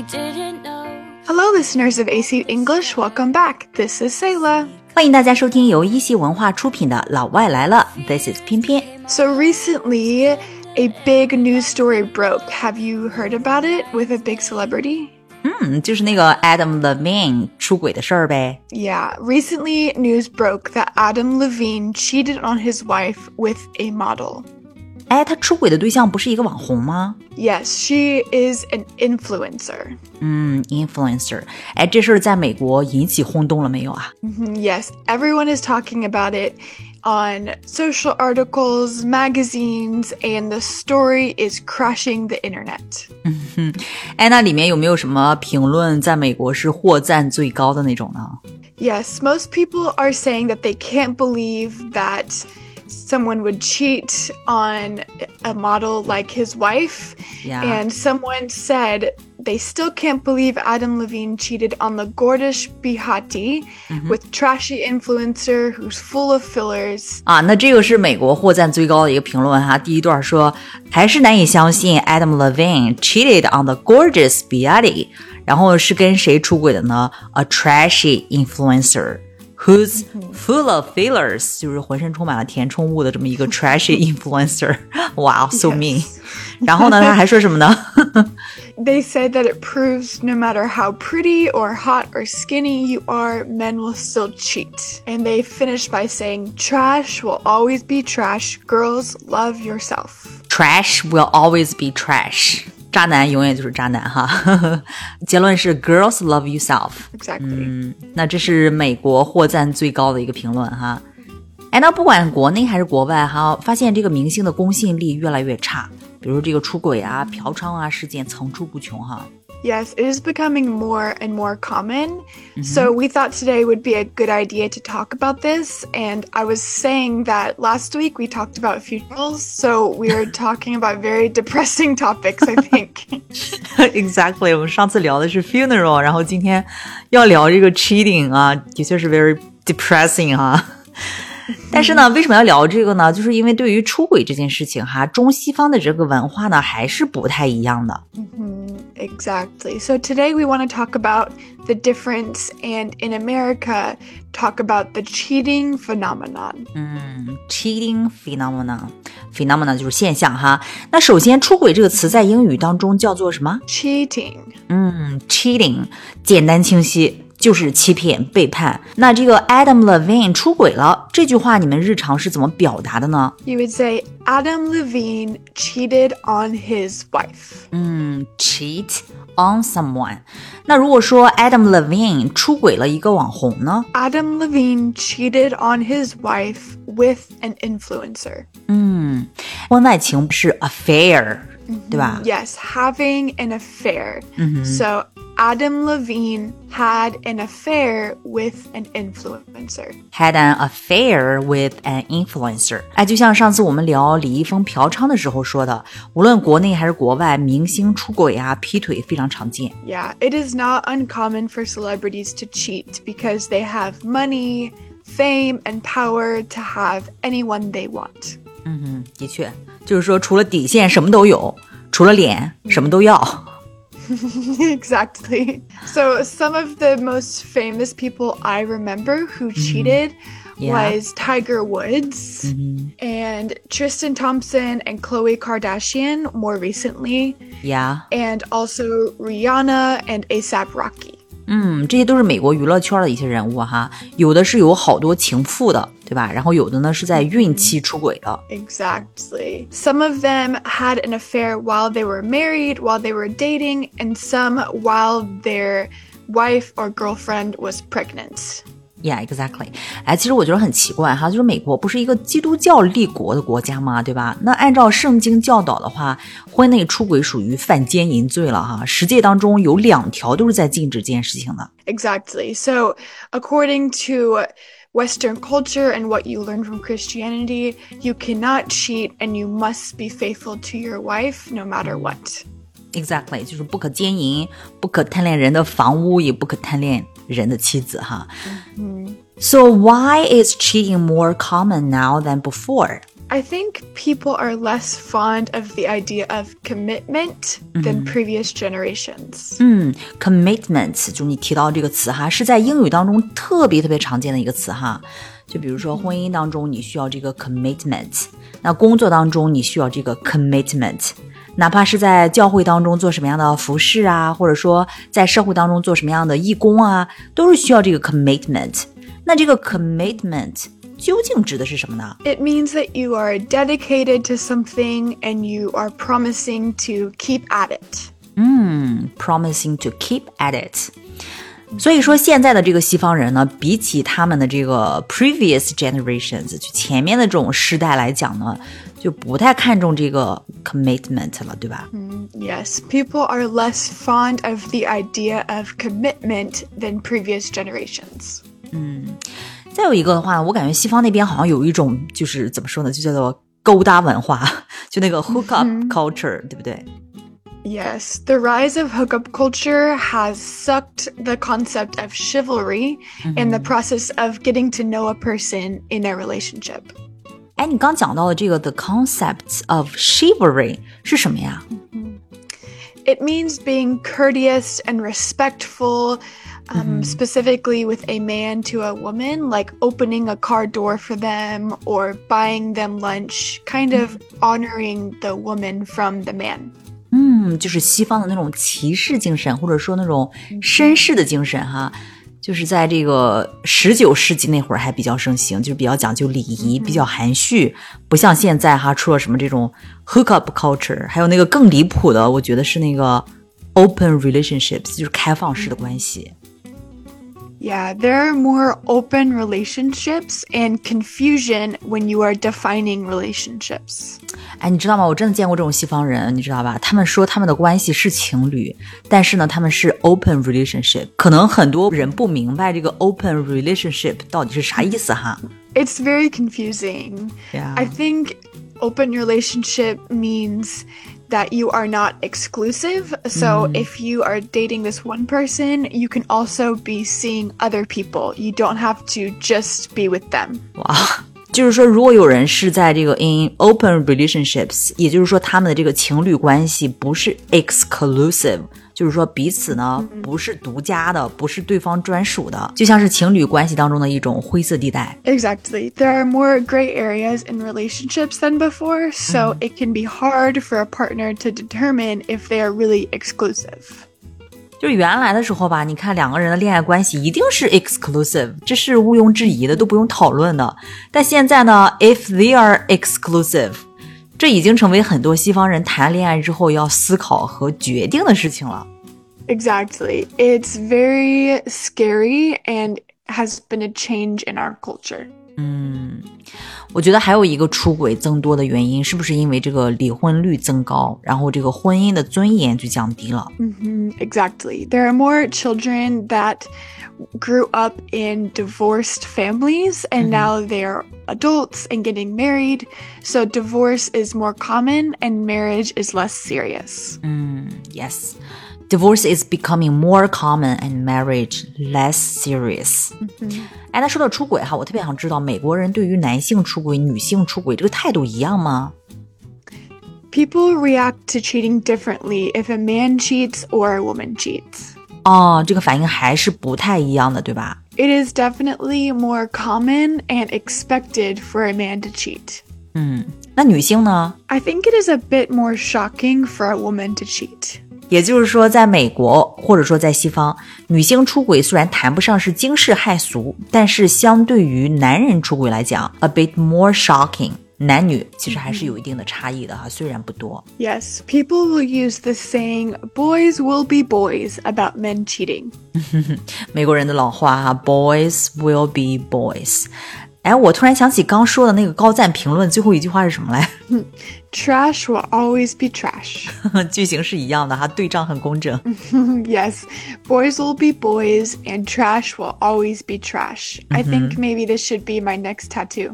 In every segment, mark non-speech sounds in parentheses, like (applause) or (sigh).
we didn't know. Hello, listeners of AC English. Welcome back. This is Selah. 欢迎大家收听由一席文化出品的《老外来了》，This is 翩翩。So recently, a big news story broke. Have you heard about it with a big celebrity? Hmm, 嗯，就是那个 Adam Levine 出轨的事儿呗。Yeah, recently news broke that Adam Levine cheated on his wife with a model. 哎，他出轨的对象不是一个网红吗？ Yes, she is an influencer. 嗯，influencer。哎，这事儿在美国引起轰动了没有啊？ Mhm, Yes, everyone is talking about it on social articles, magazines, and the story is crashing the internet. 哎，那里面有没有什么评论在美国是获赞最高的那种呢？ Yes, most people are saying that they can't believe that someone would cheat on a model like his wife. Yeah. And someone said they still can't believe Adam Levine cheated on the gorgeous Behati mm-hmm. with trashy influencer who's full of fillers. 啊，那这个是美国获赞最高的一个评论哈。第一段说，还是难以相信 Adam Levine cheated on the gorgeous Behati，然后是跟谁出轨的呢？A trashy influencer。who's full of fillers，就是浑身充满了填充物的这么一个 trashy influencer。哇、wow,，so (laughs) mean。然后呢，他还说什么呢？ They said that it proves no matter how pretty or hot or skinny you are, men will still cheat. And they finished by saying, Trash will always be trash. Girls, love yourself. Trash will always be trash， 渣男永远就是渣男哈。(laughs) 结论是 Girls love yourself。Exactly. 那这是美国获赞最高的一个评论哈。哎，那不管国内还是国外哈，发现这个明星的公信力越来越差，比如这个出轨啊、嫖娼啊事件层出不穷哈。Yes, it is becoming more and more common. So we thought today would be a good idea to talk about this. And I was saying that last week we talked about funerals. So we are (laughs) talking about very depressing topics, I think. (laughs) (laughs) exactly，我们上次聊的是 funeral，然后今天要聊这个 cheating 啊，的确是 very depressing 哈。 但是呢，为什么要聊这个呢？就是因为对于出轨这件事情哈，中西方的这个文化呢还是不太一样的。Exactly. So today we want to talk about the difference and in America talk about the cheating phenomenon. 嗯 cheating phenomenon phenomenon 就是现象哈。那首先，出轨这个词在英语当中叫做什么？Cheating. 嗯，cheating，简单清晰，就是欺骗、背叛。那这个 Adam Levine 出轨了，这句话你们日常是怎么表达的呢？ You would say Adam Levine cheated on his wife. 嗯，cheat on someone。那如果说 Adam Levine 出轨了一个网红呢？ Adam Levine cheated on his wife with an influencer. 嗯，婚外情是 affair，对吧？ Yes, having an affair. So Adam Levine had an affair with an influencer. had an affair with an influencer。哎，就像上次我们聊李易峰嫖娼的时候说的，无论国内还是国外，明星出轨啊、劈腿非常常见。 Yeah, it is not uncommon for celebrities to cheat because they have money, fame, and power to have anyone they want. 嗯，的确，就是说除了底线什么都有，除了脸什么都要。 (laughs) exactly. So, some of the most famous people I remember who cheated Yeah. was Tiger Woods and Tristan Thompson and Khloe Kardashian more recently, Yeah， and also Rihanna and ASAP Rocky. 嗯，这些都是美国娱乐圈的一些人物哈，有的是有好多情妇的， 对吧？然后有的呢是在孕期出轨的。 Exactly. Some of them had an affair while they were married, while they were dating, and some while their wife or girlfriend was pregnant. Yeah, exactly. 哎，其实我觉得很奇怪哈，就是美国不是一个基督教立国的国家吗？对吧？那按照圣经教导的话，婚内出轨属于犯奸淫罪了哈。十诫当中有两条都是在禁止这件事情的。 Exactly. So, according to Western culture and what you learn from Christianity, you cannot cheat and you must be faithful to your wife no matter what. Exactly，就是不可奸淫，不可贪恋人的房屋，也不可贪恋人的妻子哈。So why is cheating more common now than before？ I think people are less fond of the idea of commitment than previous generations. 嗯，commitment 就是你提到这个词哈，是在英语当中特别特别常见的一个词哈。就比如说婚姻当中，你需要这个 commitment；那工作当中你需要这个 commitment。哪怕是在教会当中做什么样的服饰啊，或者说在社会当中做什么样的义工啊，都是需要这个 commitment。那这个 commitment 究竟指的是什么呢？ It means that you are dedicated to something and you are promising to keep at it. 嗯，promising to keep at it。所以说，现在的这个西方人呢，比起他们的这个 previous generations，就前面的这种世代来讲呢，就不太看重这个 commitment 了，对吧？ Yes, people are less fond of the idea of commitment than previous generations. 再有一个的话，我感觉西方那边好像有一种就是怎么说呢，就叫做勾搭文化，就那个 (laughs) hook up culture，、对不对？ Yes, the rise of hookup culture has sucked the concept of chivalry and the process of getting to know a person in a relationship. 哎，你刚讲到的这个 the concept of chivalry 是什么呀？ It means being courteous and respectful, um, specifically with a man to a woman, like opening a car door for them or buying them lunch, kind of honoring the woman from the man. 嗯，就是西方的那种骑士精神，或者说那种绅士的精神哈，就是在这个十九世纪那会儿还比较盛行，就是比较讲究礼仪，比较含蓄，不像现在哈出了什么这种 hook up culture，还有那个更离谱的，我觉得是那个 open relationships，就是开放式的关系。Yeah, there are more open relationships and confusion when you are defining relationships. 哎，你知道吗？我真的见过这种西方人，你知道吧？他们说他们的关系是情侣，但是呢，他们是 open relationship。可能很多人不明白这个 open relationship 到底是啥意思哈。 It's very confusing. Yeah. I think open relationship means that you are not exclusive. So mm. if you are dating this one person, you can also be seeing other people. You don't have to just be with them. 哇，就是说，如果有人是在这个 in open relationships，也就是说他们的这个情侣关系不是 exclusive，就是说彼此呢不是独家的，不是对方专属的，就像是情侣关系当中的一种灰色地带。 Exactly. There are more gray areas in relationships than before, so it can be hard for a partner to determine if they are really exclusive. 就是原来的时候吧，你看两个人的恋爱关系一定是 exclusive，这是毋庸置疑的，都不用讨论的。但现在呢，if they are exclusive，这已经成为很多西方人谈恋爱之后要思考和决定的事情了。Exactly. It's very scary and has been a change in our culture. 我觉得还有一个出轨增多的原因，是不是因为这个离婚率增高，然后这个婚姻的尊严就降低了？ Mhm, Exactly. There are more children that grew up in divorced families and now they're adults and getting married. So divorce is more common and marriage is less serious. Yes, divorce is becoming more common and marriage less serious. 哎，那说到出轨哈，我特别想知道美国人对于男性出轨、女性出轨这个态度一样吗？ People react to cheating differently if a man cheats or a woman cheats. 哦，这个反应还是不太一样的，对吧？ It is definitely more common and expected for a man to cheat. 那女性呢？ I think it is a bit more shocking for a woman to cheat. 也就是说，在美国或者说在西方，女性出轨虽然谈不上是惊世骇俗，但是相对于男人出轨来讲，a bit more shocking。男女其实还是有一定的差异的哈，虽然不多。Yes, people will use the saying, boys will be boys, about men cheating. 美国人的老话哈，boys will be boys。哎，我突然想起刚说的那个高赞评论最后一句话是什么来？Trash will always be trash. 句型是一样的哈，对仗很工整。yes, boys will be boys, and trash will always be trash. I think maybe this should be my next tattoo.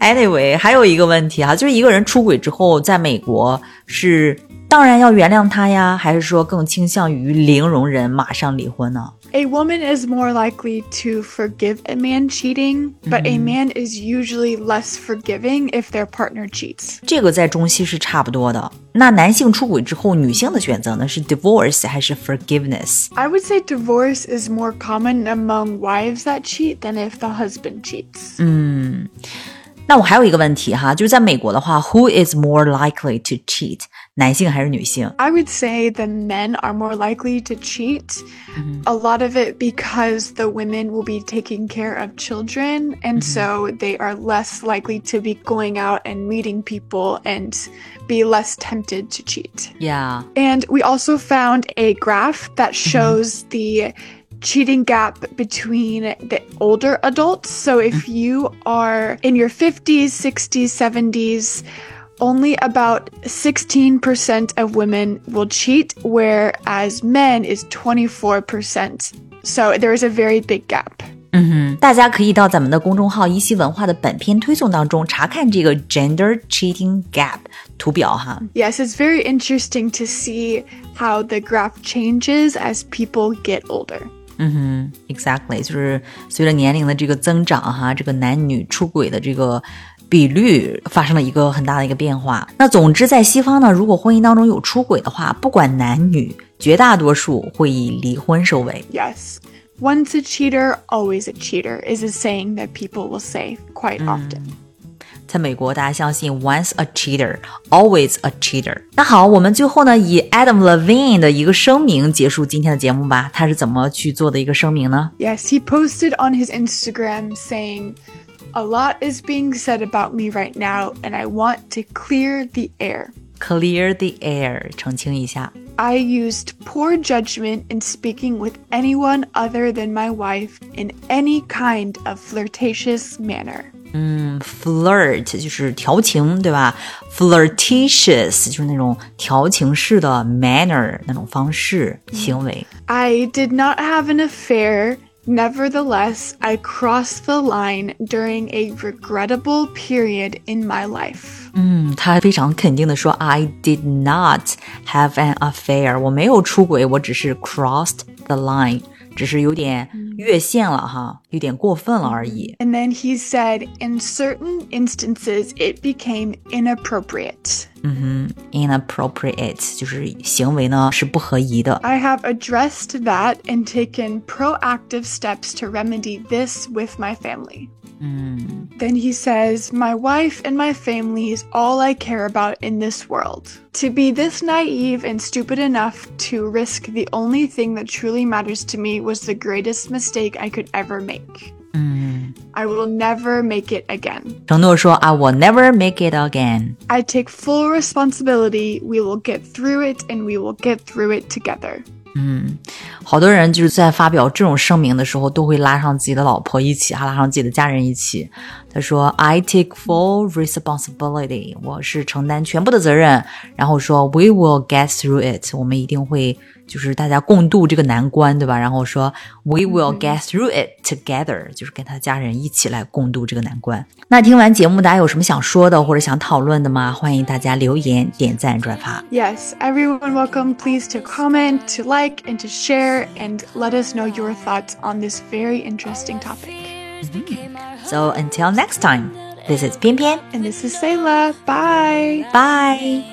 Anyway，还有一个问题哈，就是一个人出轨之后，在美国是当然要原谅他呀，还是说更倾向于零容忍，马上离婚呢？A woman is more likely to forgive a man cheating, but a man is usually less forgiving if their partner cheats. 这个在中西是差不多的。那男性出轨之后，女性的选择呢是 divorce 还是 forgiveness？ I would say divorce is more common among wives that cheat than if the husband cheats. 那我还有一个问题哈，就是在美国的话，Who is more likely to cheat？ 男性还是女性？ I would say the men are more likely to cheat. A lot of it because the women will be taking care of children, and so they are less likely to be going out and meeting people and be less tempted to cheat. Yeah， And we also found a graph that shows the cheating gap between the older adults. So if you are in your 50s, 60s, 70s, only about 16% of women will cheat, whereas men is 24%. So there is a very big gap. 大家可以到咱们的公众号“一席文化”的本篇推送当中查看这个 gender cheating gap 图表哈。 Yes, it's very interesting to see how the graph changes as people get older. Exactly，就是随着年龄的这个增长哈，这个男女出轨的这个 比率发生了一个很大的一个变化。那总之，在西方呢，如果婚姻当中有出轨的话，不管男女，绝大多数会以离婚收尾。Yes. Once a cheater, always a cheater is a saying that people will say quite often. 在美国，大家相信 once a cheater, always a cheater。那好，我们最后呢，以 Adam Levine 的一个声明结束今天的节目吧。他是怎么去做的一个声明呢？Yes, he posted on his Instagram saying, A lot is being said about me right now, and I want to clear the air. Clear the air，澄清一下。 I used poor judgment in speaking with anyone other than my wife in any kind of flirtatious manner. flirt 就是调情，对吧？flirtatious 就是那种调情式的 manner 那种方式行为。 I did not have an affair. Nevertheless, I crossed the line during a regrettable period in my life. 嗯，他非常肯定的说，I did not have an affair，我没有出轨，我只是 crossed the line，只是有点越线了哈， 有点过分了而已。 And then he said, in certain instances, it became inappropriate. inappropriate 就是行为呢是不合宜的。 I have addressed that and taken proactive steps to remedy this with my family. Then he says, My wife and my family is all I care about in this world. To be this naive and stupid enough to risk the only thing that truly matters to me was the greatest mistake I could ever make. I will never make it again. 承诺说，I will never make it again。 I take full responsibility. We will get through it and we will get through it together. 好多人就是在发表这种声明的时候，都会拉上自己的老婆一起，还拉上自己的家人一起。 他说：“I take full responsibility，我是承担全部的责任。”然后说：“We will get through it，我们一定会就是大家共度这个难关，对吧？”然后说：“We will get through it together，就是跟他家人一起来共度这个难关。”那听完节目，大家有什么想说的或者想讨论的吗？欢迎大家留言、点赞、转发。 Yes, everyone welcome. Please to comment, to like, and to share, and let us know your thoughts on this very interesting topic. Mm-hmm. So until next time, this is 翩翩 And this is Selah. Bye. Bye.